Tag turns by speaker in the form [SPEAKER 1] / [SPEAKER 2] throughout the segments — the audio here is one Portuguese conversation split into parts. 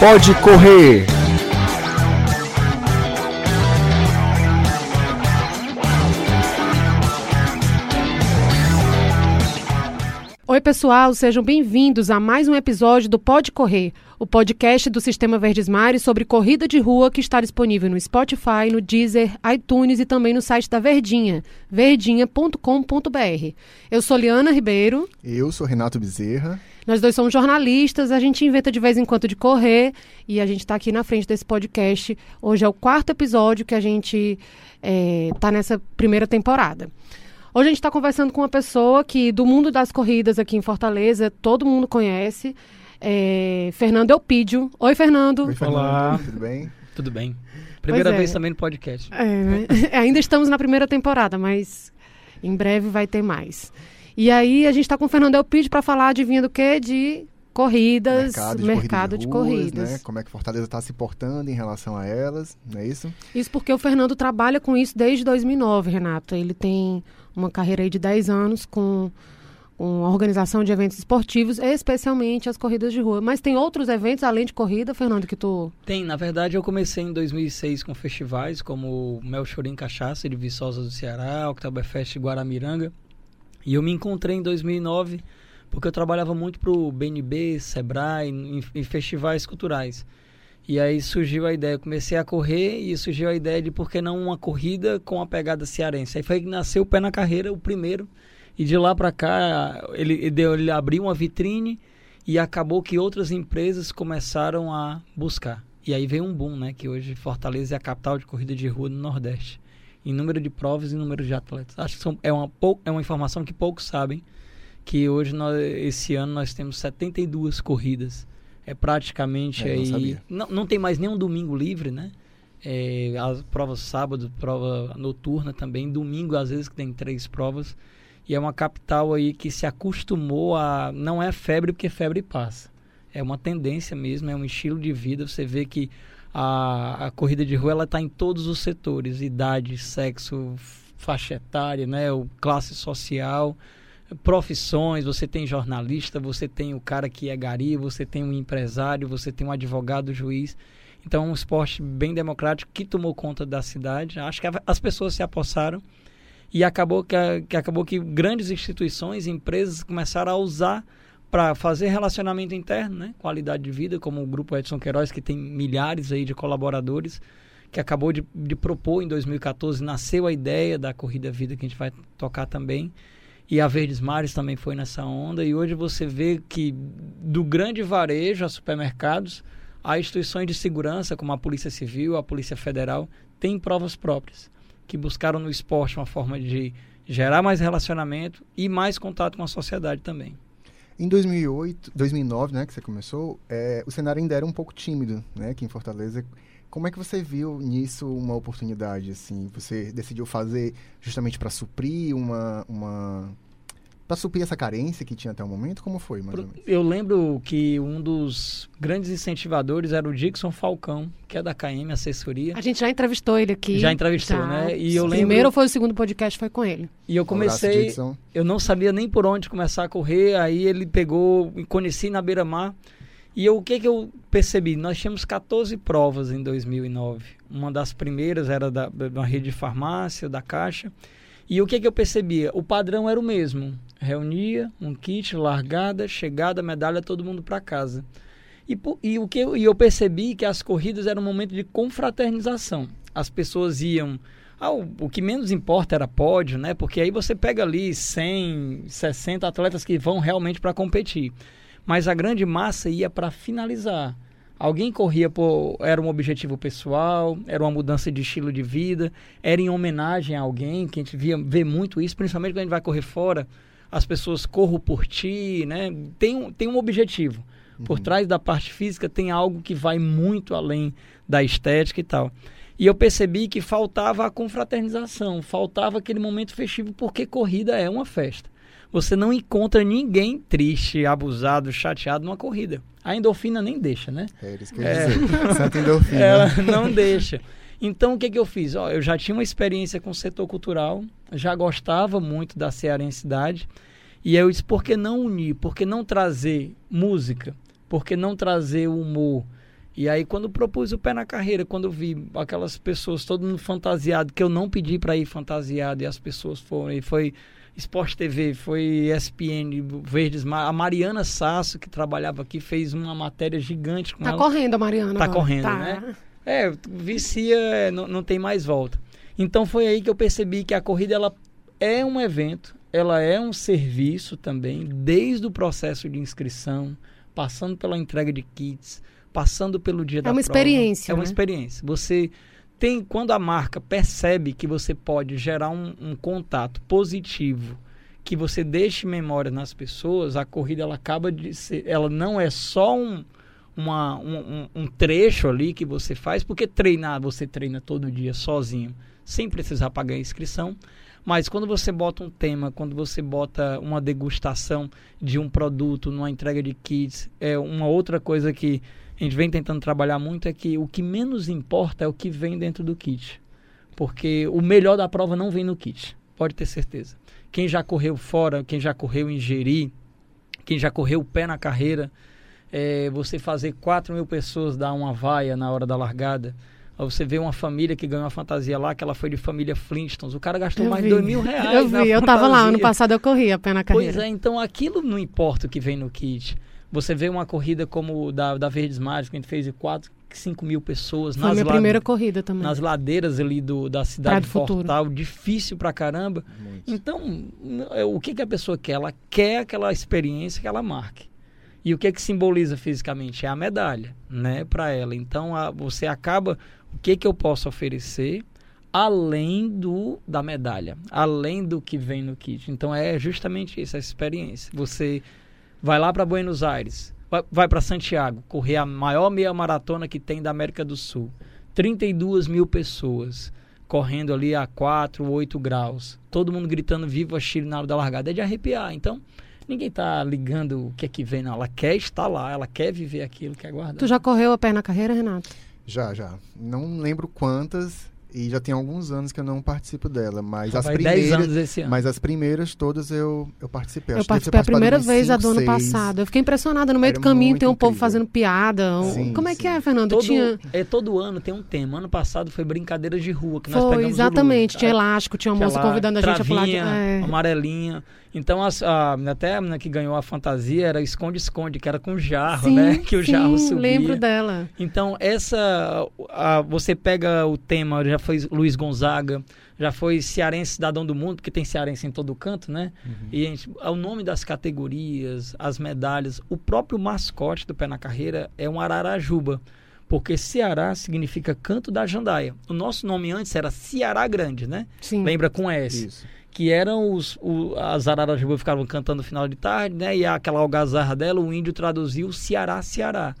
[SPEAKER 1] Pode Correr.
[SPEAKER 2] Oi, pessoal, sejam bem-vindos a mais um episódio do Pode Correr, o podcast do Sistema Verdes Mares sobre corrida de rua que está disponível no Spotify, no Deezer, iTunes e também no site da Verdinha, verdinha.com.br. Eu sou Liana Ribeiro.
[SPEAKER 3] Eu sou Renato Bezerra.
[SPEAKER 2] Nós dois somos jornalistas, a gente inventa de vez em quando de correr e a gente está aqui na frente desse podcast. Hoje é o quarto episódio que a gente está nessa primeira temporada. Hoje a gente está conversando com uma pessoa que, do mundo das corridas aqui em Fortaleza, todo mundo conhece. É, Fernando Elpidio. Oi, Fernando.
[SPEAKER 3] Oi, Fernando.
[SPEAKER 4] Olá.
[SPEAKER 3] Tudo bem?
[SPEAKER 4] Tudo bem. Primeira
[SPEAKER 2] é.
[SPEAKER 4] vez também no podcast.
[SPEAKER 2] É, né? ainda estamos na primeira temporada, mas em breve vai ter mais. E aí a gente está com o Fernando Elpidio para falar, adivinha do quê? De corridas,
[SPEAKER 3] Mercado de
[SPEAKER 2] mercado de
[SPEAKER 3] corridas, de
[SPEAKER 2] corridas.
[SPEAKER 3] Né? Como é que Fortaleza está se portando em relação a elas, não é isso?
[SPEAKER 2] Isso porque o Fernando trabalha com isso desde 2009, Renato. Ele tem uma carreira aí de 10 anos com, com a organização de eventos esportivos, especialmente as corridas de rua. Mas tem outros eventos além de corrida, Fernando, que tu...
[SPEAKER 4] Tem, na verdade, eu comecei em 2006 com festivais como o Mel Chorim Cachaça de Viçosa do Ceará, Oktoberfest Guaramiranga. E eu me encontrei em 2009 porque eu trabalhava muito pro BNB, Sebrae, em, em festivais culturais. E aí surgiu a ideia, eu comecei a correr e surgiu a ideia de por que não uma corrida com a pegada cearense. Aí foi que nasceu o Pé na Carreira, o primeiro. E de lá para cá, ele, deu, ele abriu uma vitrine e acabou que outras empresas começaram a buscar. E aí veio um boom, né? Que hoje Fortaleza é a capital de corrida de rua no Nordeste. Em número de provas e número de atletas. Acho que são, é, uma, é uma informação que poucos sabem. Que hoje, nós, esse ano, nós temos 72 corridas. É praticamente
[SPEAKER 3] É, não
[SPEAKER 4] aí.
[SPEAKER 3] sabia.
[SPEAKER 4] Não, não tem mais nenhum domingo livre, né? É, as provas sábado, prova noturna também. Domingo, às vezes, que tem três provas. E é uma capital aí que se acostumou a. Não é febre porque febre passa. É uma tendência mesmo, é um estilo de vida. Você vê que a, a corrida de rua ela está em todos os setores: idade, sexo, faixa etária, né? o classe social, profissões. Você tem jornalista, você tem o cara que é gari, você tem um empresário, você tem um advogado, juiz. Então, é um esporte bem democrático que tomou conta da cidade. Acho que as pessoas se apossaram e acabou que, que acabou que grandes instituições, empresas começaram a usar para fazer relacionamento interno, né? qualidade de vida, como o grupo Edson Queiroz, que tem milhares aí de colaboradores, que acabou de, de propor em 2014, nasceu a ideia da Corrida Vida, que a gente vai tocar também. E a Verdes Mares também foi nessa onda. E hoje você vê que do grande varejo a supermercados, a instituições de segurança, como a Polícia Civil, a Polícia Federal, têm provas próprias, que buscaram no esporte uma forma de gerar mais relacionamento e mais contato com a sociedade também.
[SPEAKER 3] Em 2008, 2009, né, que você começou, é, o cenário ainda era um pouco tímido, né, aqui em Fortaleza. Como é que você viu nisso uma oportunidade, assim? Você decidiu fazer justamente para suprir uma... uma... Para suprir essa carência que tinha até o momento? Como foi, mais ou menos?
[SPEAKER 4] Eu lembro que um dos grandes incentivadores era o Dixon Falcão, que é da KM Assessoria.
[SPEAKER 2] A gente já entrevistou ele aqui.
[SPEAKER 4] Já entrevistou, né? E eu
[SPEAKER 2] o
[SPEAKER 4] lembro-
[SPEAKER 2] primeiro ou foi o segundo podcast, foi com ele.
[SPEAKER 4] E eu
[SPEAKER 3] Um abraço,
[SPEAKER 4] comecei, eu não sabia nem por onde começar a correr, aí ele pegou, me conheci na beira-mar. E eu, o que que eu percebi? Nós tínhamos 14 provas em 2009. Uma das primeiras era da, da da rede de farmácia, da Caixa. E o que que eu percebia? O padrão era o mesmo. Reunia um kit, largada, chegada, medalha, todo mundo para casa. E, e o que eu, e eu percebi que as corridas eram um momento de confraternização. As pessoas iam. Ah, o, o que menos importa era pódio, né? Porque aí você pega ali 100, 60 atletas que vão realmente para competir. Mas a grande massa ia para finalizar. Alguém corria por. Era um objetivo pessoal, era uma mudança de estilo de vida, era em homenagem a alguém, que a gente via, vê muito isso, principalmente quando a gente vai correr fora. As pessoas corram por ti, né? Tem, um- tem um objetivo. Por trás da parte física tem algo que vai muito além da estética e tal. E eu percebi que faltava a confraternização, faltava aquele momento festivo, porque corrida é uma festa. Você não encontra ninguém triste, abusado, chateado numa corrida. A endorfina nem deixa, né?
[SPEAKER 3] É isso que eu ia
[SPEAKER 4] É.
[SPEAKER 3] dizer. Santa endorfina.
[SPEAKER 4] Ela não deixa. Então, o que, que eu fiz? Ó, eu já tinha uma experiência com o setor cultural, já gostava muito da cearensidade, e eu disse, por que não unir? Por que não trazer música? Por que não trazer o humor? E aí, quando propus o pé na carreira, quando vi aquelas pessoas, todo mundo fantasiado, que eu não pedi para ir fantasiado, e as pessoas foram, e foi Sport TV, foi ESPN, Verdes Mar. A Mariana Sasso, que trabalhava aqui, fez uma matéria gigante com
[SPEAKER 2] tá
[SPEAKER 4] ela.
[SPEAKER 2] Tá correndo a Mariana.
[SPEAKER 4] Tá
[SPEAKER 2] agora.
[SPEAKER 4] correndo,
[SPEAKER 2] tá.
[SPEAKER 4] né? É, vicia, é, não, não tem mais volta. Então foi aí que eu percebi que a corrida ela é um evento, ela é um serviço também, desde o processo de inscrição, passando pela entrega de kits, passando pelo dia
[SPEAKER 2] é
[SPEAKER 4] da
[SPEAKER 2] uma
[SPEAKER 4] prova.
[SPEAKER 2] experiência.
[SPEAKER 4] É uma
[SPEAKER 2] né?
[SPEAKER 4] experiência. Você tem, quando a marca percebe que você pode gerar um, um contato positivo, que você deixe memória nas pessoas, a corrida ela acaba de ser, ela não é só um, uma, um, um trecho ali que você faz, porque treinar você treina todo dia sozinho, sem precisar pagar a inscrição. Mas quando você bota um tema, quando você bota uma degustação de um produto numa entrega de kits, é uma outra coisa que a gente vem tentando trabalhar muito é que o que menos importa é o que vem dentro do kit. Porque o melhor da prova não vem no kit, pode ter certeza. Quem já correu fora, quem já correu em quem já correu o pé na carreira, é, você fazer 4 mil pessoas dar uma vaia na hora da largada. Você vê uma família que ganhou uma fantasia lá, que ela foi de família Flintstones. O cara gastou
[SPEAKER 2] Eu
[SPEAKER 4] mais de dois mil reais.
[SPEAKER 2] Eu
[SPEAKER 4] na
[SPEAKER 2] vi, eu tava lá, ano passado eu corri a pé na carreira.
[SPEAKER 4] Pois é, então aquilo não importa o que vem no kit. Você vê uma corrida como da, da Verdes Mágicos, que a gente fez de 4, 5 mil pessoas.
[SPEAKER 2] Foi
[SPEAKER 4] nas
[SPEAKER 2] minha
[SPEAKER 4] lade-
[SPEAKER 2] prameira corrida também.
[SPEAKER 4] Nas ladeiras ali do, da cidade de
[SPEAKER 2] do Futuro.
[SPEAKER 4] Difícil pra caramba.
[SPEAKER 3] Muito.
[SPEAKER 4] Então, é, o que, que a pessoa quer? Ela quer aquela experiência que ela marque. E o que que simboliza fisicamente? É a medalha, né, para ela. Então, a- você acaba, o que que eu posso oferecer além do da medalha, além do que vem no kit. Então, é justamente isso, essa experiência. Você vai lá para Buenos Aires, vai, vai para Santiago, correr a maior meia maratona que tem da América do Sul. 32 mil pessoas correndo ali a 4, 8 graus. Todo mundo gritando viva Chile na hora da largada. É de arrepiar. Então, ninguém tá ligando o que é que vem, não. Ela quer estar lá, ela quer viver aquilo, quer guardar.
[SPEAKER 2] Tu já correu a pé na carreira, Renato?
[SPEAKER 3] Já, já. Não lembro quantas e já tem alguns anos que eu não participo dela, mas
[SPEAKER 4] Já
[SPEAKER 3] as
[SPEAKER 4] vai 10
[SPEAKER 3] primeiras,
[SPEAKER 4] anos esse ano.
[SPEAKER 3] mas as primeiras todas eu, eu participei.
[SPEAKER 2] Eu
[SPEAKER 3] Acho
[SPEAKER 2] participei a primeira vez a
[SPEAKER 3] cinco,
[SPEAKER 2] do ano
[SPEAKER 3] seis.
[SPEAKER 2] passado. Eu fiquei impressionada. No meio
[SPEAKER 3] Era
[SPEAKER 2] do caminho tem um povo
[SPEAKER 3] incrível.
[SPEAKER 2] fazendo piada.
[SPEAKER 3] Sim,
[SPEAKER 2] Como é que é, Fernando?
[SPEAKER 4] todo,
[SPEAKER 2] Tinha...
[SPEAKER 4] é, todo ano tem um tema. Ano passado foi brincadeiras de rua, que nós
[SPEAKER 2] Foi,
[SPEAKER 4] pegamos o
[SPEAKER 2] exatamente.
[SPEAKER 4] Lula.
[SPEAKER 2] Tinha elástico, tinha uma
[SPEAKER 4] Tinha
[SPEAKER 2] moça
[SPEAKER 4] lá
[SPEAKER 2] convidando a gente a pular de...
[SPEAKER 4] travinha,
[SPEAKER 2] É.
[SPEAKER 4] amarelinha. Então, as- a, até a menina que ganhou a fantasia era esconde-esconde, que era com jarro,
[SPEAKER 2] Sim,
[SPEAKER 4] né? Que o
[SPEAKER 2] sim,
[SPEAKER 4] jarro subia.
[SPEAKER 2] lembro dela.
[SPEAKER 4] Então, essa. a- você pega o tema, já foi Luiz Gonzaga, já foi Cearense Cidadão do Mundo, porque tem cearense em todo canto, né?
[SPEAKER 3] Uhum.
[SPEAKER 4] E a gente, o nome das categorias, as medalhas, o próprio mascote do Pé na Carreira é um ararajuba. Porque Ceará significa canto da jandaia. O nosso nome antes era Ceará Grande, né?
[SPEAKER 2] Sim.
[SPEAKER 4] Lembra com S
[SPEAKER 3] Isso.
[SPEAKER 4] que eram os o, as ararajubas ficavam cantando no final de tarde, né? E aquela algazarra dela, o índio traduziu Ceará, Ceará.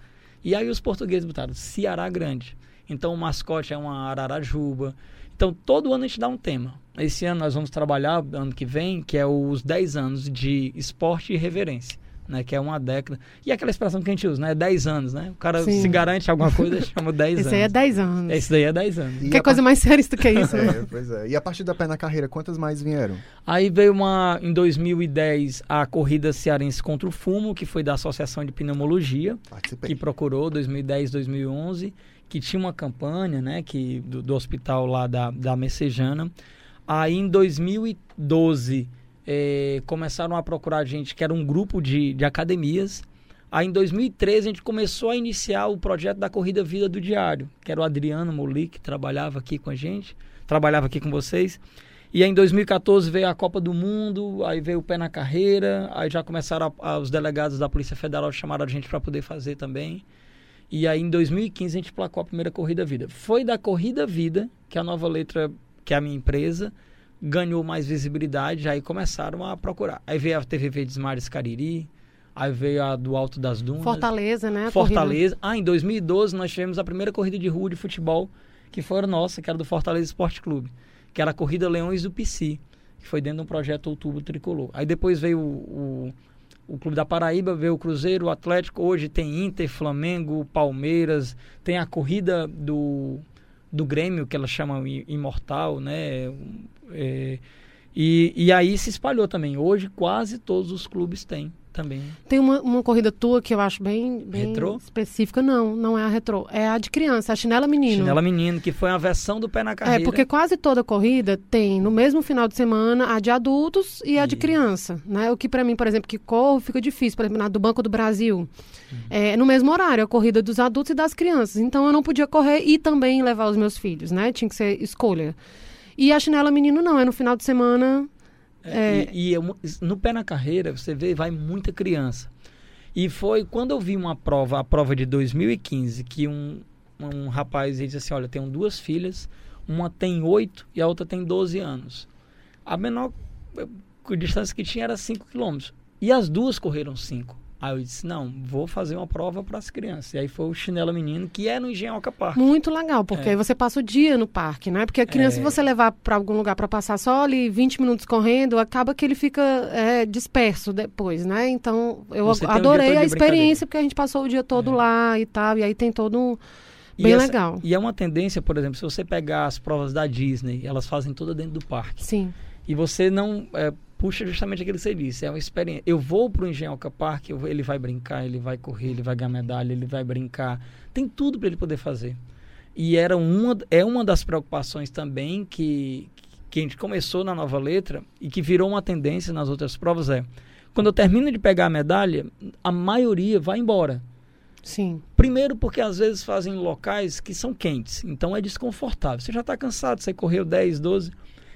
[SPEAKER 4] E aí os portugueses botaram Ceará Grande. Então o mascote é uma ararajuba. Então todo ano a gente dá um tema. Esse ano nós vamos trabalhar, ano que vem, que é os 10 anos de esporte e reverência. Né, que é uma década. E aquela expressão que a gente usa, né? 10 anos, né? O cara
[SPEAKER 2] Sim.
[SPEAKER 4] se garante alguma coisa, chama 10
[SPEAKER 2] Esse
[SPEAKER 4] anos.
[SPEAKER 2] aí é 10 anos.
[SPEAKER 4] Esse daí é 10 anos.
[SPEAKER 3] E
[SPEAKER 2] Que coisa mais séria do que isso, né?
[SPEAKER 3] É, pois é. E a partir da pé na carreira, quantas mais vieram?
[SPEAKER 4] Aí veio uma, em 2010, a corrida cearense contra o fumo, que foi da Associação de Pneumologia,
[SPEAKER 3] Participei.
[SPEAKER 4] que procurou 2010, 2011, que tinha uma campanha, né, que do, do hospital lá da, da Messejana. Aí em 2012 eh, começaram a procurar gente que era um grupo de, de academias. Aí em 2013 a gente começou a iniciar o projeto da Corrida Vida do Diário, que era o Adriano Moli, que trabalhava aqui com a gente, trabalhava aqui com vocês. E aí em 2014 veio a Copa do Mundo, aí veio o pé na carreira, aí já começaram a- a- os delegados da Polícia Federal chamaram a gente para poder fazer também. E aí em 2015 a gente placou a primeira Corrida Vida. Foi da Corrida Vida que a Nova Letra, que é a minha empresa, ganhou mais visibilidade, aí começaram a procurar. Aí veio a TV Verdes Mares Cariri, aí veio a do Alto das Dunas.
[SPEAKER 2] Fortaleza, né? a corrida.
[SPEAKER 4] Fortaleza. Ah, em 2012 nós tivemos a primeira corrida de rua de futebol, que foi a nossa, que era do Fortaleza Esporte Clube, que era a Corrida Leões do PC, que foi dentro de um projeto Outubro Tricolor. Aí depois veio o, o, o Clube da Paraíba, veio o Cruzeiro, o Atlético, hoje tem Inter, Flamengo, Palmeiras, tem a corrida do, do Grêmio, que ela chama I- Imortal, né? É, e, e aí se espalhou também. Hoje quase todos os clubes têm também.
[SPEAKER 2] Tem uma, uma corrida tua que eu acho bem, bem
[SPEAKER 4] Retrô?
[SPEAKER 2] específica. Não, não é a retrô. É a de criança, a chinela menino.
[SPEAKER 4] Chinela Menino, que foi a versão do pé na carreira.
[SPEAKER 2] É, porque quase toda corrida tem no mesmo final de semana a de adultos e a de
[SPEAKER 4] Isso.
[SPEAKER 2] criança, né? O que pra mim, por exemplo, que corro, fica difícil. Por exemplo, na do Banco do Brasil,
[SPEAKER 4] Uhum.
[SPEAKER 2] é no mesmo horário, a corrida dos adultos e das crianças. Então eu não podia correr e também levar os meus filhos, né? Tinha que ser escolha. E a chinela menino não, é no final de semana.
[SPEAKER 4] É, E, e eu- no pé na carreira, você vê, vai muita criança. E foi quando eu vi uma prova, a prova de 2015, que um, um rapaz disse assim: Olha, tenho duas filhas, uma tem 8 e a outra tem 12 anos. A menor eh, distância que tinha era 5 quilômetros. E as duas correram 5. Aí eu disse: Não, vou fazer uma prova para as crianças. E aí foi o Chinelo Menino, que é no Engenhoca Park.
[SPEAKER 2] Muito legal, porque
[SPEAKER 4] É.
[SPEAKER 2] aí você passa o dia no parque, né? Porque a criança, se
[SPEAKER 4] É.
[SPEAKER 2] você levar para algum lugar para passar só ali 20 minutos correndo, acaba que ele fica é, disperso depois, né? Então, eu
[SPEAKER 4] Você um
[SPEAKER 2] adorei
[SPEAKER 4] todo
[SPEAKER 2] a experiência, porque a gente passou o dia todo
[SPEAKER 4] É.
[SPEAKER 2] lá e tal, e aí tem todo um...
[SPEAKER 4] E
[SPEAKER 2] Bem
[SPEAKER 4] essa-
[SPEAKER 2] legal.
[SPEAKER 4] E é uma tendência, por exemplo, se você pegar as provas da Disney, elas fazem toda dentro do parque.
[SPEAKER 2] Sim,
[SPEAKER 4] E você não é, puxa justamente aquilo que você disse. É uma experiência. Eu vou pro Engenhoca Park, vou- ele vai brincar, ele vai correr, ele vai ganhar medalha, ele vai brincar. Tem tudo para ele poder fazer. E era uma, é uma das preocupações também que, que a gente começou na nova letra e que virou uma tendência nas outras provas é quando eu termino de pegar a medalha, a maioria vai embora.
[SPEAKER 2] sim.
[SPEAKER 4] Primeiro porque às vezes fazem em locais que são quentes, então é desconfortável. Você já está cansado, você correu 10, 12.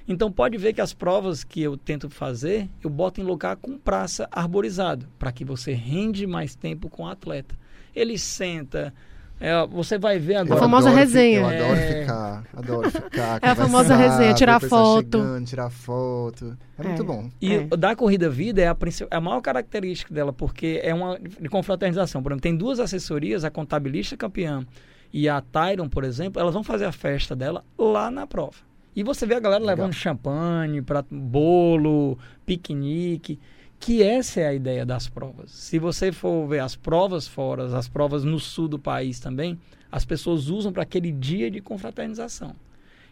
[SPEAKER 4] Então pode ver que as provas que eu tento fazer, eu boto em lugar com praça arborizado, para que você rende mais tempo com o atleta. Ele senta, é, você vai ver agora.
[SPEAKER 2] famosa
[SPEAKER 3] adoro fi-
[SPEAKER 2] resenha.
[SPEAKER 3] Eu adoro
[SPEAKER 4] É.
[SPEAKER 3] ficar, adoro ficar.
[SPEAKER 2] É a famosa resenha, tirar foto.
[SPEAKER 3] chegando, tirar foto. É, muito
[SPEAKER 2] É.
[SPEAKER 3] bom.
[SPEAKER 4] E
[SPEAKER 2] É.
[SPEAKER 4] da corrida vida é a, princi- a maior característica dela, porque é uma de confraternização. Por exemplo, tem duas assessorias, a contabilista campeã e a Tyron, por exemplo, elas vão fazer a festa dela lá na prova. E você vê a galera
[SPEAKER 3] Legal.
[SPEAKER 4] levando champanhe, prato, bolo, piquenique, que essa é a ideia das provas. Se você for ver as provas fora, as provas no sul do país também, as pessoas usam para aquele dia de confraternização.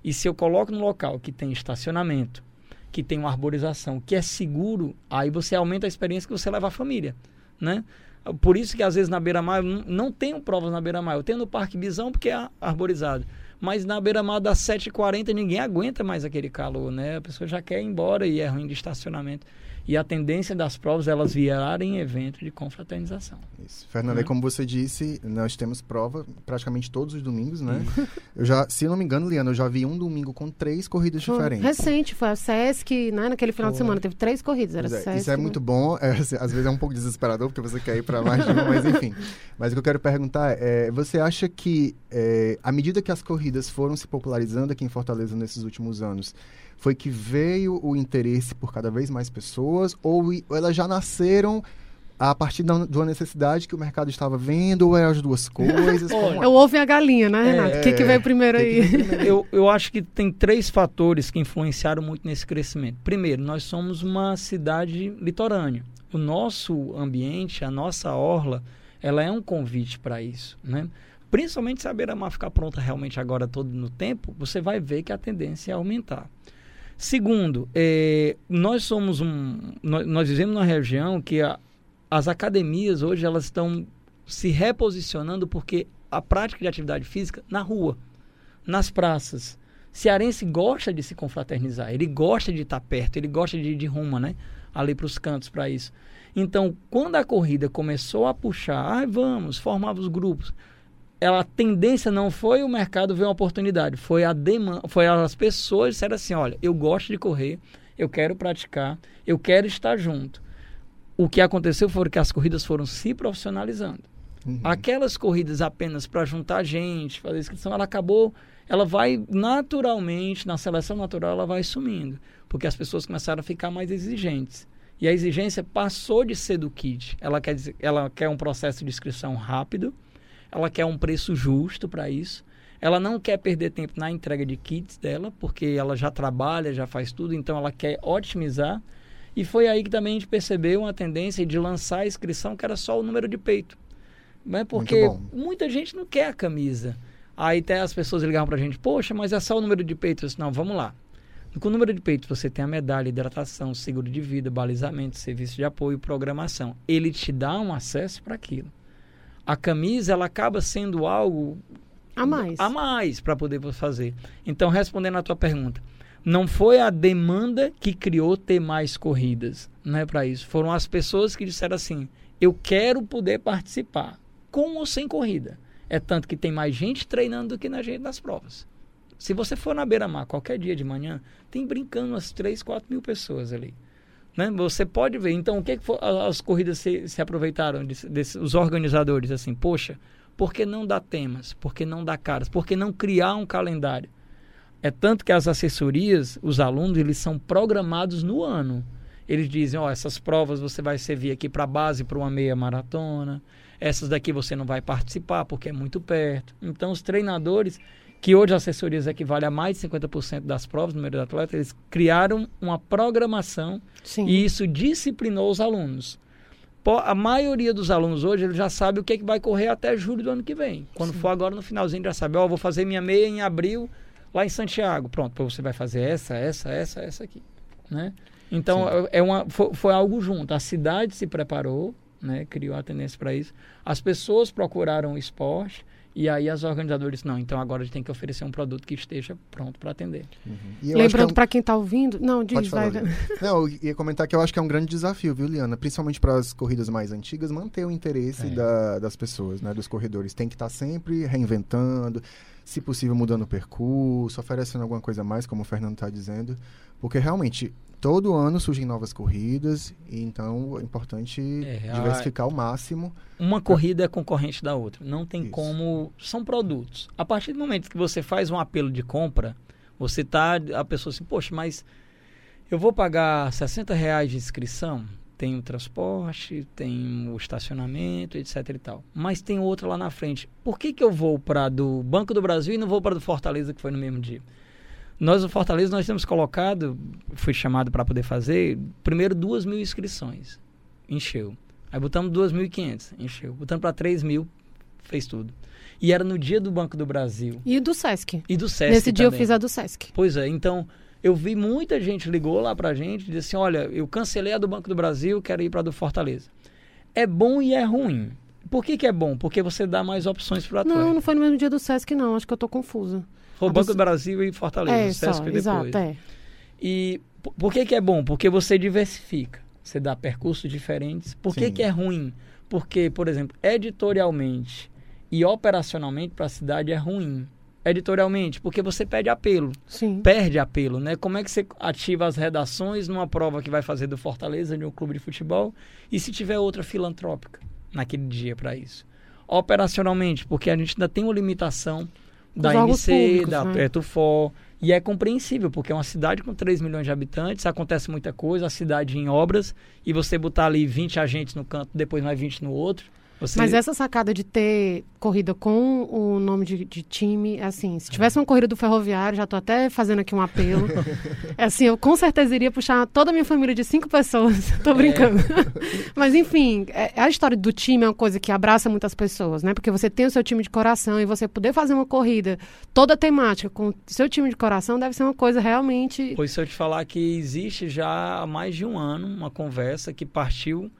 [SPEAKER 4] E se eu coloco no local que tem estacionamento, que tem uma arborização, que é seguro, aí você aumenta a experiência que você leva a família, né? Por isso que às vezes na beira-mar, não tenho provas na beira-mar, eu tenho no Parque Bisão porque é arborizado. Mas na beira-mar das 7h40 ninguém aguenta mais aquele calor, né? A pessoa já quer ir embora e é ruim de estacionamento. E a tendência das provas é elas virarem evento de confraternização.
[SPEAKER 3] Isso. Fernanda,
[SPEAKER 4] Né?
[SPEAKER 3] como você disse, nós temos prova praticamente todos os domingos, né? Eu já, se não me engano, Liana, eu já vi um domingo com três corridas
[SPEAKER 2] Foi
[SPEAKER 3] diferentes.
[SPEAKER 2] Recente, foi a Sesc, né? Naquele final de
[SPEAKER 4] Foi.
[SPEAKER 2] semana, teve três corridas, era
[SPEAKER 3] é,
[SPEAKER 2] Sesc.
[SPEAKER 3] isso é
[SPEAKER 2] né?
[SPEAKER 3] muito bom, é, às vezes é um pouco desesperador, porque você quer ir para mais de uma, mas enfim. Mas o que eu quero perguntar é, você acha que, é, à medida que as corridas foram se popularizando aqui em Fortaleza nesses últimos anos, foi que veio o interesse por cada vez mais pessoas, ou, elas já nasceram a partir da, de uma necessidade que o mercado estava vendo, ou eram as duas coisas?
[SPEAKER 4] Olha,
[SPEAKER 3] Como é?
[SPEAKER 2] É o ovo e a galinha, né, Renato? O que, que
[SPEAKER 3] É,
[SPEAKER 2] veio primeiro
[SPEAKER 3] que que
[SPEAKER 2] aí?
[SPEAKER 3] primeiro?
[SPEAKER 4] Eu, eu acho que tem três fatores que influenciaram muito nesse crescimento. Primeiro, nós somos uma cidade litorânea. O nosso ambiente, a nossa orla, ela é um convite para isso, né? Principalmente se a beira-mar ficar pronta realmente agora todo no tempo, você vai ver que a tendência é aumentar. Segundo, eh, nós somos um, nós, nós vivemos numa região que a- as academias hoje elas estão se reposicionando porque a prática de atividade física na rua, nas praças. Cearense gosta de se confraternizar, ele gosta de estar perto, ele gosta de ir de rumo, né? Ali para os cantos para isso. Então, quando a corrida começou a puxar, ai, vamos, formava os grupos. Ela, a tendência não foi o mercado ver uma oportunidade, foi a demanda, foi as pessoas disseram assim, olha, eu gosto de correr, eu quero praticar, eu quero estar junto. O que aconteceu foi que as corridas foram se profissionalizando.
[SPEAKER 3] Uhum.
[SPEAKER 4] Aquelas corridas apenas para juntar gente, fazer inscrição, ela acabou, ela vai naturalmente, na seleção natural, ela vai sumindo, porque as pessoas começaram a ficar mais exigentes. E a exigência passou de ser do kit. Ela quer, dizer, ela quer um processo de inscrição rápido, ela quer um preço justo para isso. Ela não quer perder tempo na entrega de kits dela, porque ela já trabalha, já faz tudo, então ela quer otimizar. E foi aí que também a gente percebeu uma tendência de lançar a inscrição que era só o número de peito. Né? Porque muita gente não quer a camisa. Aí até as pessoas ligavam pra gente, poxa, mas é só o número de peito. Eu disse, não, vamos lá. Com o número de peitos, você tem a medalha, hidratação, seguro de vida, balizamento, serviço de apoio, programação. Ele te dá um acesso para aquilo. A camisa, ela acaba sendo algo
[SPEAKER 2] a mais.
[SPEAKER 4] A mais para poder fazer. Então, respondendo à tua pergunta, não foi a demanda que criou ter mais corridas, não é para isso. Foram as pessoas que disseram assim: eu quero poder participar, com ou sem corrida. É tanto que tem mais gente treinando do que na gente nas provas. Se você for na beira-mar qualquer dia de manhã, tem brincando umas 3, 4 mil pessoas ali. Né? Você pode ver. Então, o que, que for, as corridas se, se aproveitaram, desse, desse, os organizadores, assim, poxa, por que não dar temas? Por que não dar caras? Por que não criar um calendário? É tanto que as assessorias, os alunos, eles são programados no ano. Eles dizem, ó, oh, essas provas você vai servir aqui para base para uma meia maratona. Essas daqui você não vai participar porque é muito perto. Então, os treinadores, que hoje as assessorias equivalem a mais de 50% das provas, no número de atletas, eles criaram uma programação Sim. e isso disciplinou os alunos. A maioria dos alunos hoje ele já sabe o que, é que vai correr até julho do ano que vem. Quando Sim. for agora no finalzinho, já sabe, ó, oh, vou fazer minha meia em abril lá em Santiago. Pronto, você vai fazer essa, essa, essa, essa aqui. Né? Então, é uma, foi, foi algo junto. A cidade se preparou, né, criou a tendência para isso. As pessoas procuraram o esporte e aí as organizadoras, não, então agora a gente tem que oferecer um produto que esteja pronto para atender.
[SPEAKER 2] Uhum. Lembrando que é um... para quem está ouvindo, não, diz,
[SPEAKER 3] vai. Não, eu ia comentar que eu acho que é um grande desafio, viu, Liana? Principalmente para as corridas mais antigas, manter o interesse é. da, das pessoas, né, dos corredores. Tem que estar tá sempre reinventando, se possível mudando o percurso, oferecendo alguma coisa a mais, como o Fernando está dizendo, porque realmente todo ano surgem novas corridas, e então é importante é, diversificar ao máximo.
[SPEAKER 4] Uma corrida é concorrente da outra. Não tem Isso. como. São produtos. A partir do momento que você faz um apelo de compra, você tá. A pessoa assim, poxa, mas eu vou pagar 60 reais de inscrição. Tem o transporte, tem o estacionamento, etc e tal. Mas tem outra lá na frente. Por que, que eu vou para do Banco do Brasil e não vou para do Fortaleza, que foi no mesmo dia? Nós, o Fortaleza, nós temos colocado, fui chamado para poder fazer, primeiro duas mil inscrições. Encheu. Aí botamos duas mil e quinhentos, encheu. Botamos para três mil, fez tudo. E era no dia do Banco do Brasil.
[SPEAKER 2] E do Sesc.
[SPEAKER 4] E do Sesc
[SPEAKER 2] Nesse dia eu fiz a do Sesc.
[SPEAKER 4] Pois é, então eu vi muita gente ligou lá pra gente e disse assim, olha, eu cancelei a do Banco do Brasil, quero ir para do Fortaleza. É bom e é ruim. Por que, que é bom? Porque você dá mais opções para o atleta.
[SPEAKER 2] Não, não foi no mesmo dia do Sesc, não. Acho que eu tô confusa.
[SPEAKER 4] Foi o Banco do Brasil e Fortaleza, é, o Sesc só, depois. Exato, é. E por que, que é bom? Porque você diversifica. Você dá percursos diferentes. Por que, que é ruim? Porque, por exemplo, editorialmente e operacionalmente para a cidade é ruim. Editorialmente, porque você perde apelo.
[SPEAKER 2] Sim.
[SPEAKER 4] Perde apelo, né? Como é que você ativa as redações numa prova que vai fazer do Fortaleza, de um clube de futebol, e se tiver outra filantrópica naquele dia para isso? Operacionalmente, porque a gente ainda tem uma limitação da MC, públicos, da né? Petrofor. E é compreensível, porque é uma cidade com 3 milhões de habitantes, acontece muita coisa, a cidade em obras, e você botar ali 20 agentes no canto, depois mais 20 no outro, você...
[SPEAKER 2] Mas essa sacada de ter corrida com o nome de, de time, assim, se tivesse uma corrida do ferroviário, já estou até fazendo aqui um apelo. é assim, eu com certeza iria puxar toda a minha família de cinco pessoas. Tô brincando. É. Mas enfim, é, a história do time é uma coisa que abraça muitas pessoas, né? Porque você tem o seu time de coração e você poder fazer uma corrida toda temática com o seu time de coração deve ser uma coisa realmente.
[SPEAKER 4] Pois se eu te falar que existe já há mais de um ano uma conversa que partiu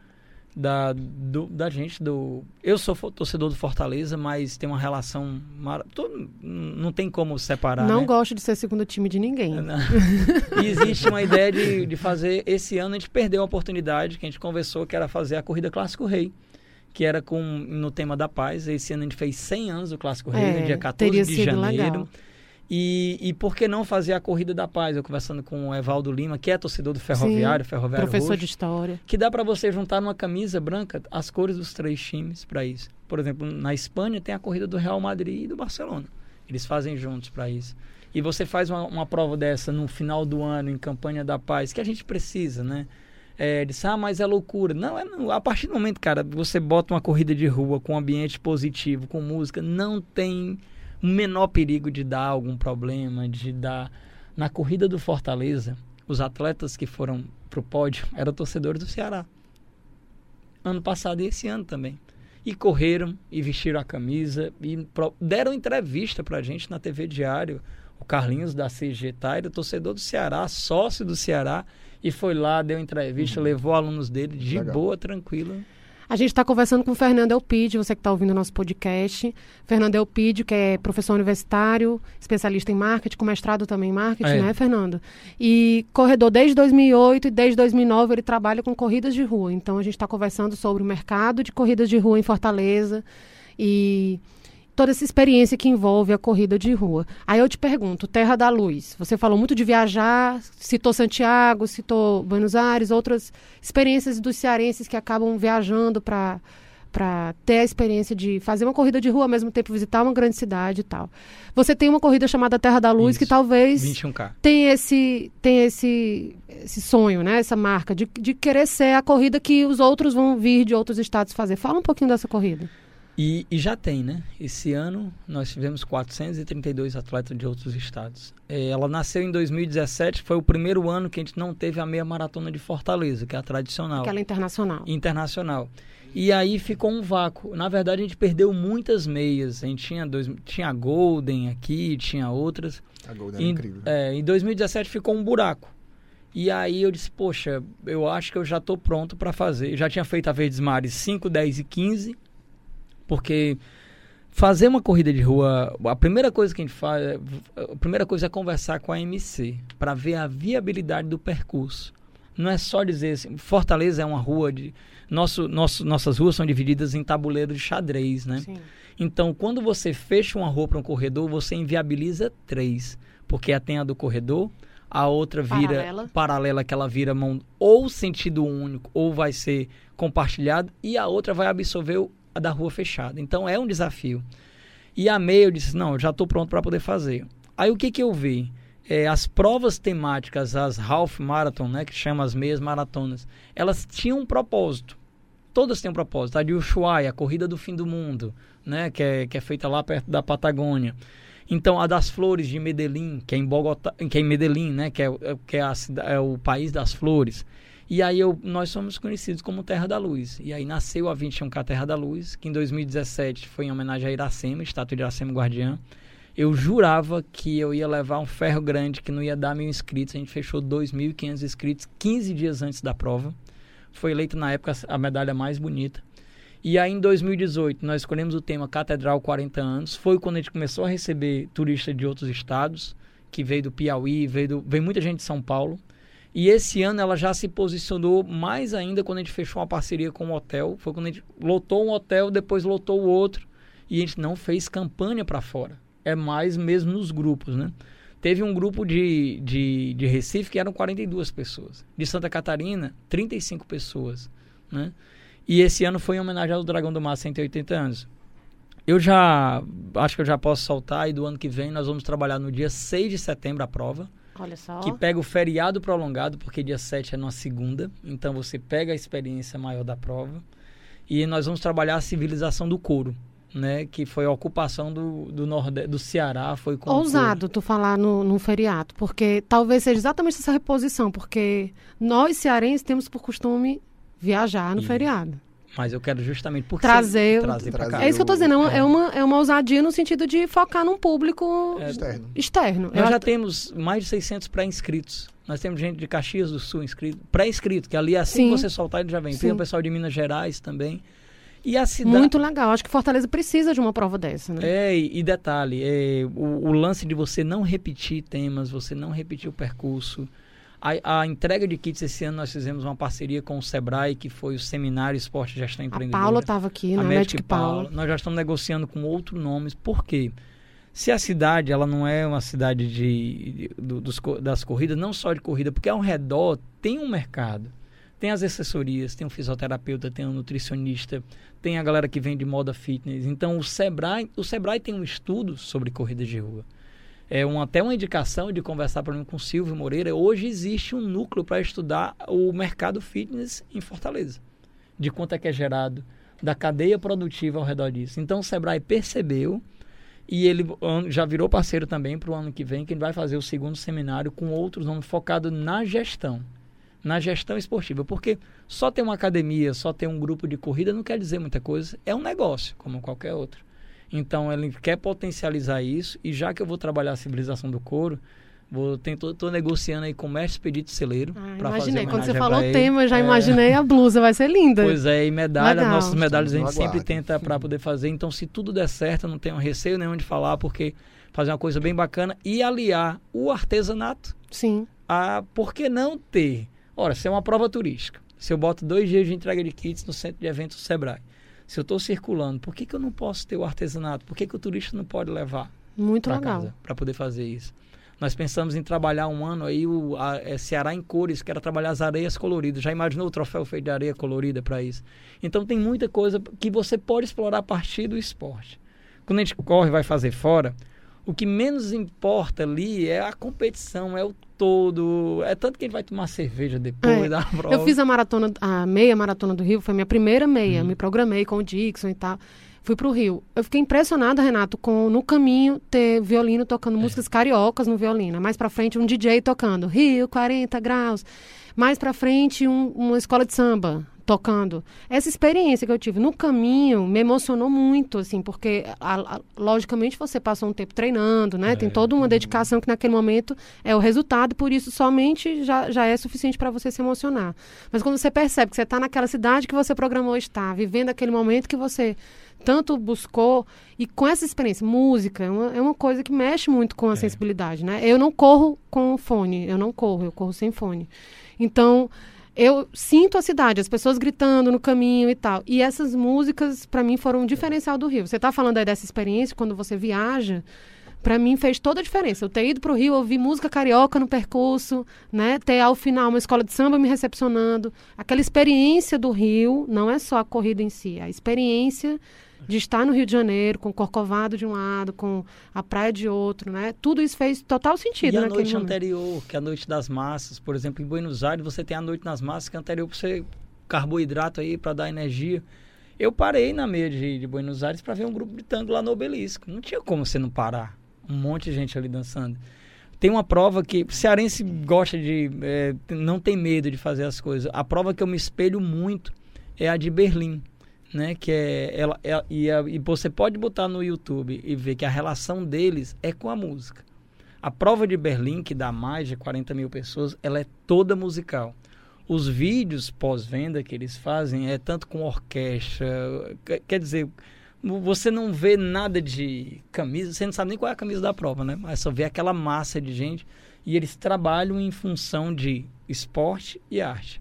[SPEAKER 4] da, do, da gente do eu sou torcedor do Fortaleza mas tem uma relação mar... não tem como separar
[SPEAKER 2] não
[SPEAKER 4] né?
[SPEAKER 2] gosto de ser segundo time de ninguém
[SPEAKER 4] e existe uma ideia de, de fazer esse ano a gente perdeu a oportunidade que a gente conversou que era fazer a corrida clássico rei que era com no tema da paz esse ano a gente fez 100 anos do clássico rei é, no dia 14 de janeiro legal. E, e por que não fazer a Corrida da Paz? Eu conversando com o Evaldo Lima, que é torcedor do Ferroviário, Sim, Ferroviário
[SPEAKER 2] professor
[SPEAKER 4] Roxo,
[SPEAKER 2] de História.
[SPEAKER 4] Que dá para você juntar numa camisa branca as cores dos três times para isso. Por exemplo, na Espanha tem a corrida do Real Madrid e do Barcelona. Eles fazem juntos para isso. E você faz uma, uma, prova dessa no final do ano, em campanha da paz, que a gente precisa, né? É, disse, ah, mas é loucura. Não, é, não, a partir do momento, cara, você bota uma corrida de rua com um ambiente positivo, com música, não tem o menor perigo de dar algum problema, de dar. Na corrida do Fortaleza, os atletas que foram pro pódio eram torcedores do Ceará. Ano passado e esse ano também. E correram e vestiram a camisa e deram entrevista pra gente na TV Diário. o Carlinhos da CG Taira, torcedor do Ceará, sócio do Ceará, e foi lá, deu entrevista, uhum. levou alunos dele de Legal. boa, tranquila.
[SPEAKER 2] A gente está conversando com o Fernando Elpidio, você que está ouvindo o nosso podcast. Fernando Elpidio, que é professor universitário, especialista em marketing, com mestrado também em marketing, é. né, Fernando? E corredor desde 2008 e desde 2009 ele trabalha com corridas de rua. Então a gente está conversando sobre o mercado de corridas de rua em Fortaleza e toda essa experiência que envolve a corrida de rua. Aí eu te pergunto, Terra da Luz, você falou muito de viajar, citou Santiago, citou Buenos Aires, outras experiências dos cearenses que acabam viajando para para ter a experiência de fazer uma corrida de rua ao mesmo tempo visitar uma grande cidade e tal. Você tem uma corrida chamada Terra da Luz
[SPEAKER 4] Isso.
[SPEAKER 2] que talvez
[SPEAKER 4] 21K.
[SPEAKER 2] tem esse tem esse esse sonho, né, essa marca de, de querer ser a corrida que os outros vão vir de outros estados fazer. Fala um pouquinho dessa corrida.
[SPEAKER 4] E, e, já tem, né? Esse ano nós tivemos 432 atletas de outros estados. É, ela nasceu em 2017, foi o primeiro ano que a gente não teve a meia maratona de Fortaleza, que é a tradicional.
[SPEAKER 2] Aquela internacional.
[SPEAKER 4] Internacional. E aí ficou um vácuo. Na verdade, a gente perdeu muitas meias. A gente tinha, dois, tinha a Golden aqui, tinha outras.
[SPEAKER 3] A Golden é incrível.
[SPEAKER 4] É, em 2017 ficou um buraco. E aí eu disse, poxa, eu acho que eu já estou pronto para fazer. Já tinha feito a Verdes Mares 5, 10 e 15 porque fazer uma corrida de rua, a primeira coisa que a gente faz, a primeira coisa é conversar com a MC para ver a viabilidade do percurso. Não é só dizer assim, Fortaleza é uma rua de nosso, nosso, nossas ruas são divididas em tabuleiro de xadrez, né? Sim. Então, quando você fecha uma rua para um corredor, você inviabiliza três, porque tem a do corredor, a outra vira paralela, paralela que ela vira mão ou sentido único ou vai ser compartilhado e a outra vai absorver o, a da rua fechada. Então é um desafio. E a meia eu disse, não, já estou pronto para poder fazer. Aí o que, que eu vi? É, as provas temáticas, as half marathon, né, que chama as meias maratonas, elas tinham um propósito. Todas têm um propósito. A de Ushuaia, a corrida do fim do mundo, né, que é, que é feita lá perto da Patagônia. Então, a das flores de Medellín, que é em Bogotá, que é em Medellín, né, que é, que é, a, é o país das flores. E aí eu, nós somos conhecidos como Terra da Luz. E aí nasceu a 21K Terra da Luz, que em 2017 foi em homenagem a Iracema, estátua de Iracema Guardiã. Eu jurava que eu ia levar um ferro grande que não ia dar mil inscritos. A gente fechou 2.500 inscritos 15 dias antes da prova. Foi eleita na época a medalha mais bonita. E aí em 2018 nós escolhemos o tema Catedral 40 anos. Foi quando a gente começou a receber turistas de outros estados, que veio do Piauí, veio, do, veio muita gente de São Paulo. E esse ano ela já se posicionou mais ainda quando a gente fechou uma parceria com um hotel. Foi quando a gente lotou um hotel, depois lotou o outro. E a gente não fez campanha para fora. É mais mesmo nos grupos, né? Teve um grupo de, de, de Recife que eram 42 pessoas. De Santa Catarina, 35 pessoas, né? E esse ano foi em homenagem ao Dragão do Mar 180 anos. Eu já acho que eu já posso soltar e do ano que vem nós vamos trabalhar no dia 6 de setembro a prova.
[SPEAKER 2] Olha só.
[SPEAKER 4] Que pega o feriado prolongado, porque dia 7 é numa segunda. Então você pega a experiência maior da prova. E nós vamos trabalhar a civilização do couro. Né, que foi a ocupação do, do, nordeste, do Ceará, foi com
[SPEAKER 2] Ousado tu falar no, no feriado, porque talvez seja exatamente essa reposição, porque nós cearenses temos por costume viajar no e... feriado.
[SPEAKER 4] Mas eu quero justamente por
[SPEAKER 2] trazer,
[SPEAKER 4] trazer
[SPEAKER 2] para cá. É isso que eu estou dizendo, é, é, uma, é uma ousadia no sentido de focar num público é, externo. externo.
[SPEAKER 4] Nós eu já acho... temos mais de 600 pré-inscritos. Nós temos gente de Caxias do Sul inscrito, pré-inscrito, que ali assim Sim. que você soltar ele já vem. Sim. Tem o pessoal de Minas Gerais também. E a cidade...
[SPEAKER 2] Muito legal. Acho que Fortaleza precisa de uma prova dessa, né?
[SPEAKER 4] É, e, e detalhe, é, o, o lance de você não repetir temas, você não repetir o percurso, a, a, entrega de kits esse ano nós fizemos uma parceria com o Sebrae, que foi o Seminário Esporte Gestão Empreendedora.
[SPEAKER 2] A Paula estava aqui, né? A Magic Paula. Paula.
[SPEAKER 4] Nós já estamos negociando com outros nomes. Por quê? Se a cidade ela não é uma cidade de, de dos, das corridas, não só de corrida, porque ao redor tem um mercado. Tem as assessorias, tem um fisioterapeuta, tem um nutricionista, tem a galera que vem de moda fitness. Então o Sebrae, o Sebrae tem um estudo sobre corridas de rua é um, até uma indicação de conversar por com o Silvio Moreira. Hoje existe um núcleo para estudar o mercado fitness em Fortaleza, de quanto é que é gerado, da cadeia produtiva ao redor disso. Então o Sebrae percebeu e ele já virou parceiro também para o ano que vem, que ele vai fazer o segundo seminário com outros nomes focado na gestão, na gestão esportiva. Porque só ter uma academia, só ter um grupo de corrida não quer dizer muita coisa. É um negócio, como qualquer outro. Então ele quer potencializar isso e já que eu vou trabalhar a civilização do couro, vou tô, tô negociando aí com o mestre Expedito Celeiro
[SPEAKER 2] Ah,
[SPEAKER 4] para fazer
[SPEAKER 2] imaginei. Quando você falou o tema, eu já
[SPEAKER 4] É.
[SPEAKER 2] imaginei a blusa, vai ser linda.
[SPEAKER 4] Pois é, e medalha,
[SPEAKER 2] Legal.
[SPEAKER 4] nossas medalhas a gente sempre tenta para poder fazer. Então, se tudo der certo, eu não tenho receio nenhum de falar, porque fazer uma coisa bem bacana e aliar o artesanato
[SPEAKER 2] Sim.
[SPEAKER 4] a por que não ter? Ora, se é uma prova turística, se eu boto dois dias de entrega de kits no centro de eventos do Sebrae, se eu estou circulando, por que, que eu não posso ter o artesanato? Por que, que o turista não pode levar?
[SPEAKER 2] Muito legal.
[SPEAKER 4] casa para poder fazer isso. Nós pensamos em trabalhar um ano aí o a, é, Ceará em cores, que era trabalhar as areias coloridas. Já imaginou o troféu feito de areia colorida para isso? Então tem muita coisa que você pode explorar a partir do esporte. Quando a gente corre e vai fazer fora, o que menos importa ali é a competição, é o todo. É tanto que gente vai tomar cerveja depois
[SPEAKER 2] É,
[SPEAKER 4] da prova.
[SPEAKER 2] Eu fiz a maratona, a meia maratona do Rio, foi a minha primeira meia.
[SPEAKER 4] Uhum.
[SPEAKER 2] Me programei com o Dixon e tal. Fui pro Rio. Eu fiquei impressionada, Renato, com no caminho ter violino tocando
[SPEAKER 4] É.
[SPEAKER 2] músicas cariocas no violino. Mais pra frente, um DJ tocando Rio, 40 graus. Mais pra frente, um- uma escola de samba tocando. Essa experiência que eu tive no caminho me emocionou muito, assim, porque a- a- logicamente você passou um tempo treinando, né? Tem
[SPEAKER 4] É.
[SPEAKER 2] toda uma dedicação que naquele momento é o resultado, por isso somente já, já é suficiente para você se emocionar. Mas quando você percebe que você está naquela cidade que você programou estar, vivendo aquele momento que você tanto buscou, e com essa experiência, música é uma, é uma coisa que mexe muito com a sensibilidade, né? Eu não corro com fone, eu não corro, eu corro sem fone. Então, eu sinto a cidade, as pessoas gritando no caminho e tal. E essas músicas, para mim, foram um diferencial do Rio. Você está falando aí dessa experiência, quando você viaja, para mim fez toda a diferença. Eu ter ido para o Rio, ouvir música carioca no percurso, né? Ter ao final uma escola de samba me recepcionando. Aquela experiência do Rio, não é só a corrida em si, é a experiência de estar no Rio de Janeiro, com o Corcovado de um lado, com a praia de outro, né? Tudo isso fez total sentido
[SPEAKER 4] E a noite
[SPEAKER 2] momento.
[SPEAKER 4] anterior, que é a noite das massas, por exemplo, em Buenos Aires você tem a noite nas massas, que é anterior para você carboidrato aí para dar energia. Eu parei na meia de, de Buenos Aires para ver um grupo de tango lá no obelisco. Não tinha como você não parar. Um monte de gente ali dançando. Tem uma prova que cearense gosta de é, não tem medo de fazer as coisas. A prova que eu me espelho muito é a de Berlim, né? Que é ela, ela- e, a- e você pode botar no YouTube e ver que a relação deles é com a música. A prova de Berlim, que dá mais de 40 mil pessoas, ela é toda musical. Os vídeos pós-venda que eles fazem é tanto com orquestra, quer- quer dizer, você não vê nada de camisa, você não sabe nem qual é a camisa da prova, né? Mas só vê aquela massa de gente e eles trabalham em função de esporte e arte.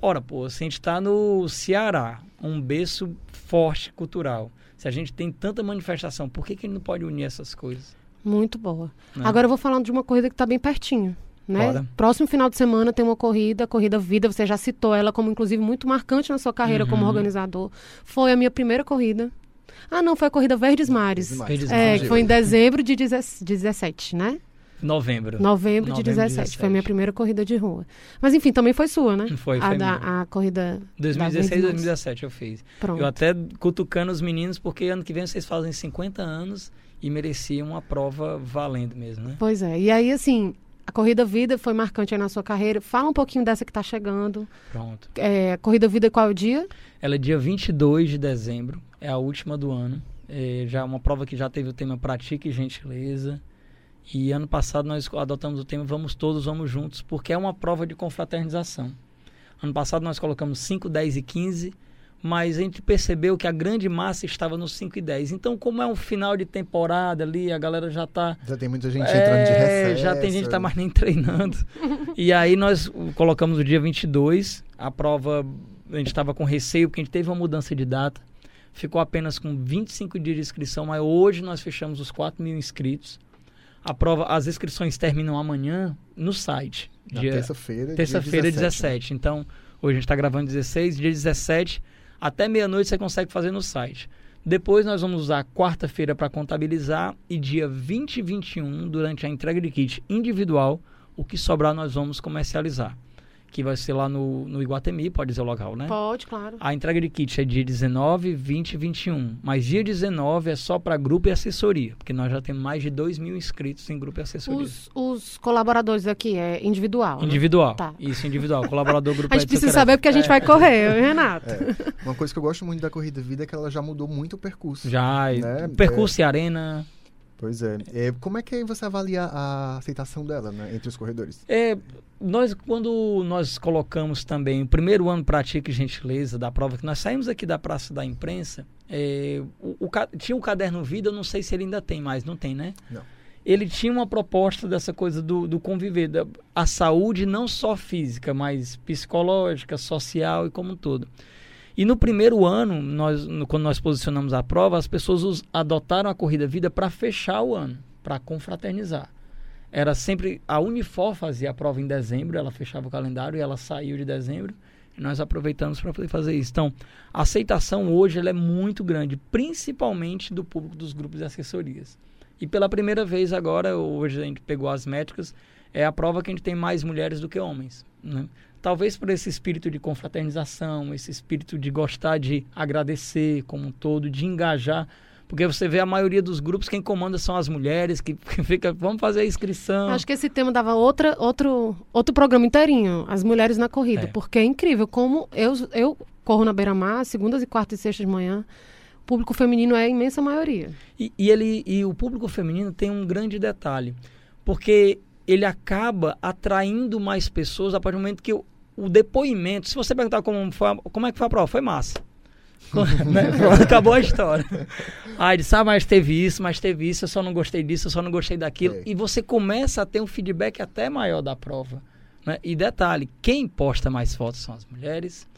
[SPEAKER 4] Ora, pô, se a gente está no Ceará, um berço forte cultural, se a gente tem tanta manifestação, por que, que gente não pode unir essas coisas?
[SPEAKER 2] Muito boa.
[SPEAKER 4] né?
[SPEAKER 2] Agora eu vou falando de uma corrida que está bem pertinho. Né?
[SPEAKER 4] Bora.
[SPEAKER 2] Próximo final de semana tem uma corrida, a Corrida Vida, você já citou ela como inclusive muito marcante na sua carreira como
[SPEAKER 4] Uhum.
[SPEAKER 2] organizador. Foi a minha primeira corrida. Ah, não, foi a Corrida Verdes Mares.
[SPEAKER 3] Verdes
[SPEAKER 4] Verdes
[SPEAKER 2] É,
[SPEAKER 4] Mares.
[SPEAKER 2] que foi em dezembro de 17, né?
[SPEAKER 4] Novembro.
[SPEAKER 2] Novembro, de
[SPEAKER 4] Novembro de
[SPEAKER 2] 17. Foi a minha
[SPEAKER 4] 17.
[SPEAKER 2] primeira corrida de rua. Mas enfim, também foi sua, né?
[SPEAKER 4] Foi,
[SPEAKER 2] a,
[SPEAKER 4] foi
[SPEAKER 2] da,
[SPEAKER 4] minha.
[SPEAKER 2] a corrida. da
[SPEAKER 4] 2016
[SPEAKER 2] Verdes Mares.
[SPEAKER 4] 2017 eu fiz.
[SPEAKER 2] Pronto.
[SPEAKER 4] Eu até cutucando os meninos, porque ano que vem vocês fazem 50 anos e mereciam uma prova valendo mesmo, né?
[SPEAKER 2] Pois é. E aí, assim, a Corrida Vida foi marcante aí na sua carreira. Fala um pouquinho dessa que está chegando.
[SPEAKER 4] Pronto.
[SPEAKER 2] É, Corrida Vida, qual é o dia?
[SPEAKER 4] Ela é dia 22 de dezembro, é a última do ano. É já uma prova que já teve o tema Pratique Gentileza. E ano passado nós adotamos o tema Vamos Todos, Vamos Juntos, porque é uma prova de confraternização. Ano passado nós colocamos 5, 10 e 15, mas a gente percebeu que a grande massa estava nos 5 e 10. Então, como é um final de temporada ali, a galera já está
[SPEAKER 3] Já tem muita gente entrando de
[SPEAKER 4] é,
[SPEAKER 3] recesso.
[SPEAKER 4] já tem gente que tá mais nem treinando. e aí nós colocamos o dia 22, a prova, a gente estava com receio porque a gente teve uma mudança de data. Ficou apenas com 25 dias de inscrição, mas hoje nós fechamos os 4 mil inscritos. A prova, as inscrições terminam amanhã no site.
[SPEAKER 3] Na terça-feira.
[SPEAKER 4] Terça-feira,
[SPEAKER 3] 17.
[SPEAKER 4] 17. Então, hoje a gente está gravando 16, dia 17, até meia-noite você consegue fazer no site. Depois nós vamos usar quarta-feira para contabilizar e dia 20 e 21, durante a entrega de kit individual, o que sobrar nós vamos comercializar. Que vai ser lá no, no Iguatemi, pode dizer o local, né?
[SPEAKER 2] Pode, claro.
[SPEAKER 4] A entrega de kit é dia 19, 20 e 21. Mas dia 19 é só para grupo e assessoria, porque nós já temos mais de 2 mil inscritos em grupo e assessoria.
[SPEAKER 2] Os, os colaboradores aqui é individual. né?
[SPEAKER 4] Individual.
[SPEAKER 2] Tá.
[SPEAKER 4] Isso, individual. Colaborador, grupo
[SPEAKER 2] A gente
[SPEAKER 4] é
[SPEAKER 2] precisa
[SPEAKER 4] secreto.
[SPEAKER 2] saber porque a gente
[SPEAKER 4] É.
[SPEAKER 2] vai correr, eu e Renato.
[SPEAKER 3] É. Uma coisa que eu gosto muito da Corrida Vida é que ela já mudou muito o percurso.
[SPEAKER 4] Já,
[SPEAKER 3] Né?
[SPEAKER 4] percurso e arena.
[SPEAKER 3] Pois é. É, Como é que você avalia a aceitação dela, né, entre os corredores?
[SPEAKER 4] É, nós, quando nós colocamos também o primeiro ano Pratique Gentileza da prova, que nós saímos aqui da Praça da Imprensa, é, o, o tinha um caderno Vida, eu não sei se ele ainda tem mais, não tem, né?
[SPEAKER 3] Não.
[SPEAKER 4] Ele tinha uma proposta dessa coisa do, do conviver, da, a saúde não só física, mas psicológica, social e como um todo. E no primeiro ano, nós, no- quando nós posicionamos a prova, as pessoas us- adotaram a Corrida Vida para fechar o ano, para confraternizar. Era sempre. A Unifor fazia a prova em dezembro, ela fechava o calendário e ela saiu de dezembro. E nós aproveitamos para fazer isso. Então, a aceitação hoje ela é muito grande, principalmente do público dos grupos de assessorias. E pela primeira vez agora, hoje a gente pegou as métricas, é a prova que a gente tem mais mulheres do que homens. Né? Talvez por esse espírito de confraternização, esse espírito de gostar de agradecer como um todo, de engajar. Porque você vê a maioria dos grupos, quem comanda são as mulheres, que fica, vamos fazer a inscrição.
[SPEAKER 2] Acho que esse tema dava outra, outro, outro programa inteirinho, as mulheres na corrida,
[SPEAKER 4] É.
[SPEAKER 2] porque é incrível como eu, eu corro na beira-mar, segundas e quartas e sextas de manhã, o público feminino é a imensa maioria.
[SPEAKER 4] E, e ele, e o público feminino tem um grande detalhe, porque ele acaba atraindo mais pessoas a partir do momento que o, o depoimento, se você perguntar como, foi como é que foi a prova, foi massa. Né? Pronto, Acabou a história. Aí disse, ah, mas teve isso, mas teve isso, eu só não gostei disso, eu só não gostei daquilo.
[SPEAKER 3] É.
[SPEAKER 4] E você começa a ter um feedback até maior da prova. né? E detalhe, quem posta mais fotos são as mulheres,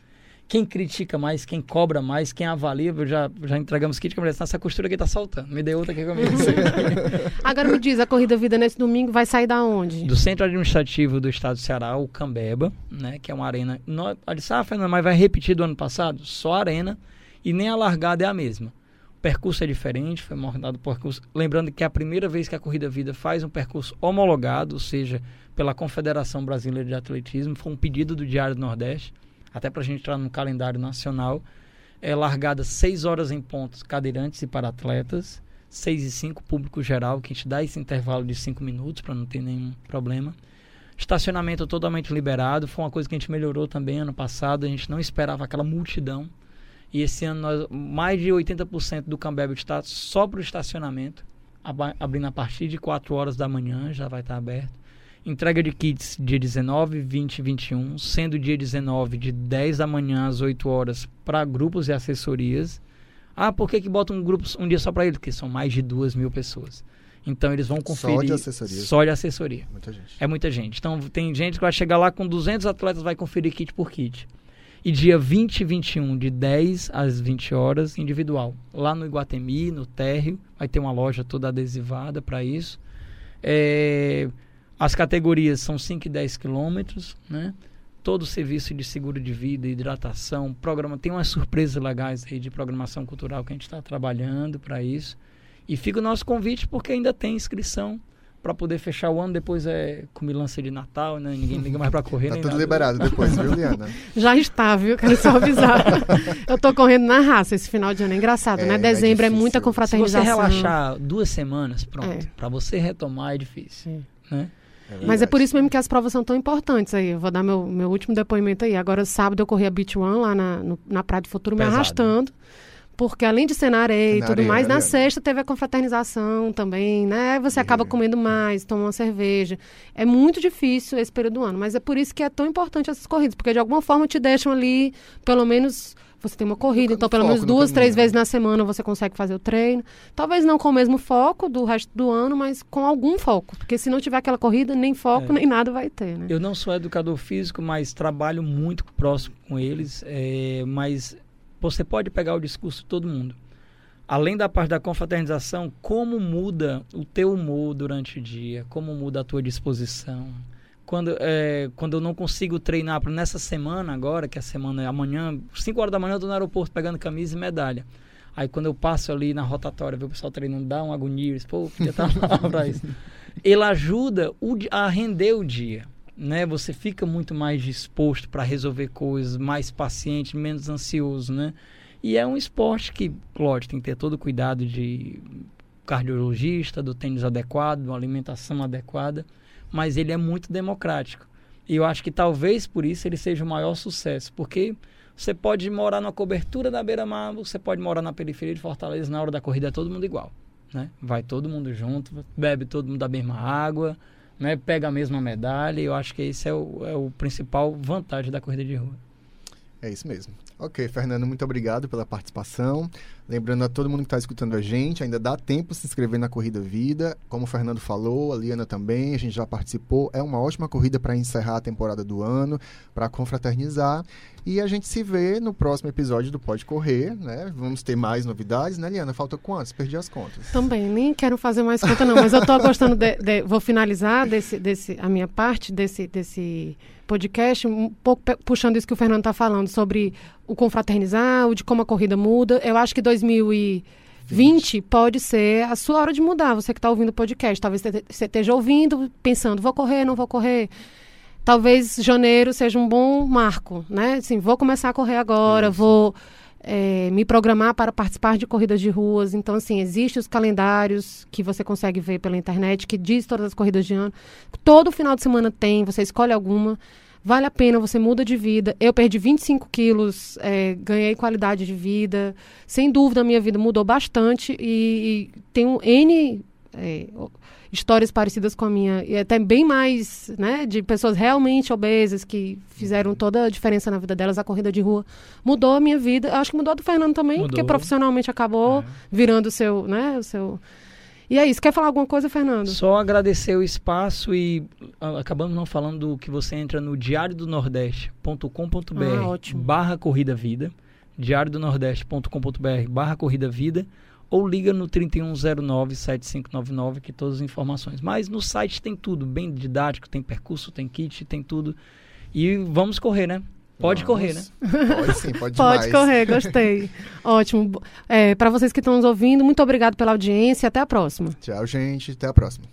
[SPEAKER 4] quem critica mais, quem cobra mais, quem avalia, eu já, já entregamos kit que a mulher disse, essa costura aqui tá saltando, me dê outra aqui comigo.
[SPEAKER 2] Agora me diz, a Corrida Vida nesse domingo vai sair da onde?
[SPEAKER 4] do Centro Administrativo do Estado do Ceará, o Cambeba, né, que é uma arena. Ela disse, ah, Fernando, mas vai repetir do ano passado? Só arena e nem a largada é a mesma. O percurso é diferente, foi montado o percurso. Lembrando que é a primeira vez que a Corrida Vida faz um percurso homologado, ou seja, pela Confederação Brasileira de Atletismo, foi um pedido do Diário do Nordeste, até para a gente entrar no calendário nacional. É largada 6 horas em pontos, cadeirantes e para atletas. 6 e 5, público geral, que a gente dá esse intervalo de 5 minutos para não ter nenhum problema. Estacionamento totalmente liberado, foi uma coisa que a gente melhorou também ano passado, a gente não esperava aquela multidão. E esse ano nós, mais de 80% do Cambebe está só para o estacionamento, abrindo a partir de 4 horas da manhã, já vai estar aberto. Entrega de kits dia 19, 20 e 21, sendo dia 19 de 10 da manhã às 8 horas para grupos e assessorias. Ah, por que, que botam um grupo um dia só para ele? Porque são mais de duas mil pessoas. Então eles vão conferir.
[SPEAKER 3] Só de assessoria.
[SPEAKER 4] Só de assessoria.
[SPEAKER 3] Muita gente.
[SPEAKER 4] É muita gente. Então tem gente que vai chegar lá com 200 atletas, vai conferir kit por kit. E dia 20 e 21, de 10 às 20 horas, individual. Lá no Iguatemi, no térreo, vai ter uma loja toda adesivada para isso. É, as categorias são 5 e 10 quilômetros, né? Todo o serviço de seguro de vida, hidratação, programa. Tem umas surpresas legais aí de programação cultural que a gente está trabalhando para isso. E fica o nosso convite porque ainda tem inscrição para poder fechar o ano. Depois é comilança de Natal, né? Ninguém liga mais para correr.
[SPEAKER 3] Tá
[SPEAKER 4] nem
[SPEAKER 3] tudo
[SPEAKER 4] nada.
[SPEAKER 3] liberado depois, viu, Liana?
[SPEAKER 2] Já está, viu? Quero só avisar. eu tô correndo na raça esse final de ano. É engraçado,
[SPEAKER 3] É,
[SPEAKER 2] né?
[SPEAKER 3] é
[SPEAKER 2] Dezembro é,
[SPEAKER 3] difícil.
[SPEAKER 2] muita
[SPEAKER 3] você
[SPEAKER 4] Se você
[SPEAKER 2] confraternização.
[SPEAKER 4] relaxar duas semanas, pronto.
[SPEAKER 2] É.
[SPEAKER 4] Para você retomar é difícil, né?
[SPEAKER 2] Mas é por isso mesmo que as provas são tão importantes aí. Eu vou dar meu, meu último depoimento aí. Agora, sábado, eu corri a Beach One lá na, no- na Praia do Futuro, me
[SPEAKER 4] Pesado.
[SPEAKER 2] arrastando. Porque além de ser na areia e tudo mais, na sexta teve a confraternização também, né? Você acaba
[SPEAKER 3] É.
[SPEAKER 2] comendo mais, toma uma cerveja. É muito difícil esse período do ano, mas é por isso que é tão importante essas corridas, porque de alguma forma te deixam ali, pelo menos você tem uma corrida, então pelo menos
[SPEAKER 3] no
[SPEAKER 2] duas, três
[SPEAKER 3] né?
[SPEAKER 2] vezes na semana você consegue fazer o treino. Talvez não com o mesmo foco do resto do ano, mas com algum foco, porque se não tiver aquela corrida, nem foco,
[SPEAKER 4] É.
[SPEAKER 2] nem nada vai ter, né?
[SPEAKER 4] Eu não sou educador físico, mas trabalho muito próximo com eles. é, mas você pode pegar o discurso de todo mundo. Além da parte da confraternização, como muda o teu humor durante o dia, como muda a tua disposição. Quando, é, quando eu não consigo treinar, nessa semana agora, que a semana é amanhã, 5 horas da manhã eu tô no aeroporto pegando camisa e medalha. Aí quando eu passo ali na rotatória, ver o pessoal treinando, dá uma agonia, eu disse, pô, podia estar lá pra isso. Ele ajuda o a render o dia. Né? Você fica muito mais disposto para resolver coisas, mais paciente, menos ansioso, né? E é um esporte que, lógico, tem que ter todo o cuidado de cardiologista, do tênis adequado, uma alimentação adequada, mas ele é muito democrático. E eu acho que talvez por isso ele seja o maior sucesso, porque você pode morar na cobertura da beira-mar, você pode morar na periferia de Fortaleza, na hora da corrida é todo mundo igual, né? Vai todo mundo junto, bebe todo mundo da mesma água, né? Pega a mesma medalha, e eu acho que esse é o, é o principal vantagem da corrida de rua.
[SPEAKER 3] É isso mesmo. Ok, Fernando, muito obrigado pela participação. Lembrando a todo mundo que está escutando a gente, ainda dá tempo de se inscrever na Corrida Vida. Como o Fernando falou, a Liana também, a gente já participou. É uma ótima corrida para encerrar a temporada do ano, para confraternizar. E a gente se vê no próximo episódio do Pode Correr, né? Vamos ter mais novidades, né, Liana? Falta quantos? Perdi as contas.
[SPEAKER 2] Também, nem quero fazer mais conta, não, mas eu estou gostando de, de, Vou finalizar desse, desse, a minha parte desse. desse podcast, um pouco puxando isso que o Fernando está falando sobre o confraternizar, o de como a corrida muda. Eu acho que 2020 20. pode ser a sua hora de mudar. Você que está ouvindo o podcast, talvez você esteja ouvindo, pensando, vou correr, não vou correr. Talvez janeiro seja um bom marco, né? Assim, vou começar a correr agora, isso. vou é, me programar para participar de corridas de ruas. Então, assim, existem os calendários que você consegue ver pela internet, que diz todas as corridas de ano. Todo final de semana tem, você escolhe alguma. Vale a pena, você muda de vida. Eu perdi 25 quilos, é, ganhei qualidade de vida. Sem dúvida, a minha vida mudou bastante e, e tenho N é, histórias parecidas com a minha, e até bem mais, né, de pessoas realmente obesas que fizeram toda a diferença na vida delas. A corrida de rua mudou a minha vida. Acho que mudou a do Fernando também, mudou. porque profissionalmente acabou é. virando o seu, né, o seu e é isso. Quer falar alguma coisa, Fernando?
[SPEAKER 4] Só agradecer o espaço e uh, acabamos não falando do que você entra no diário do nordeste.com.br ah, barra corrida vida, diário do nordeste.com.br barra corrida vida ou liga no 3109-7599 que todas as informações. Mas no site tem tudo, bem didático, tem percurso, tem kit, tem tudo. E vamos correr, né? Pode vamos. correr, né?
[SPEAKER 3] Pode sim, pode
[SPEAKER 2] Pode correr, gostei. Ótimo. É, Para vocês que estão nos ouvindo, muito obrigado pela audiência. Até a próxima.
[SPEAKER 3] Tchau, gente. Até a próxima.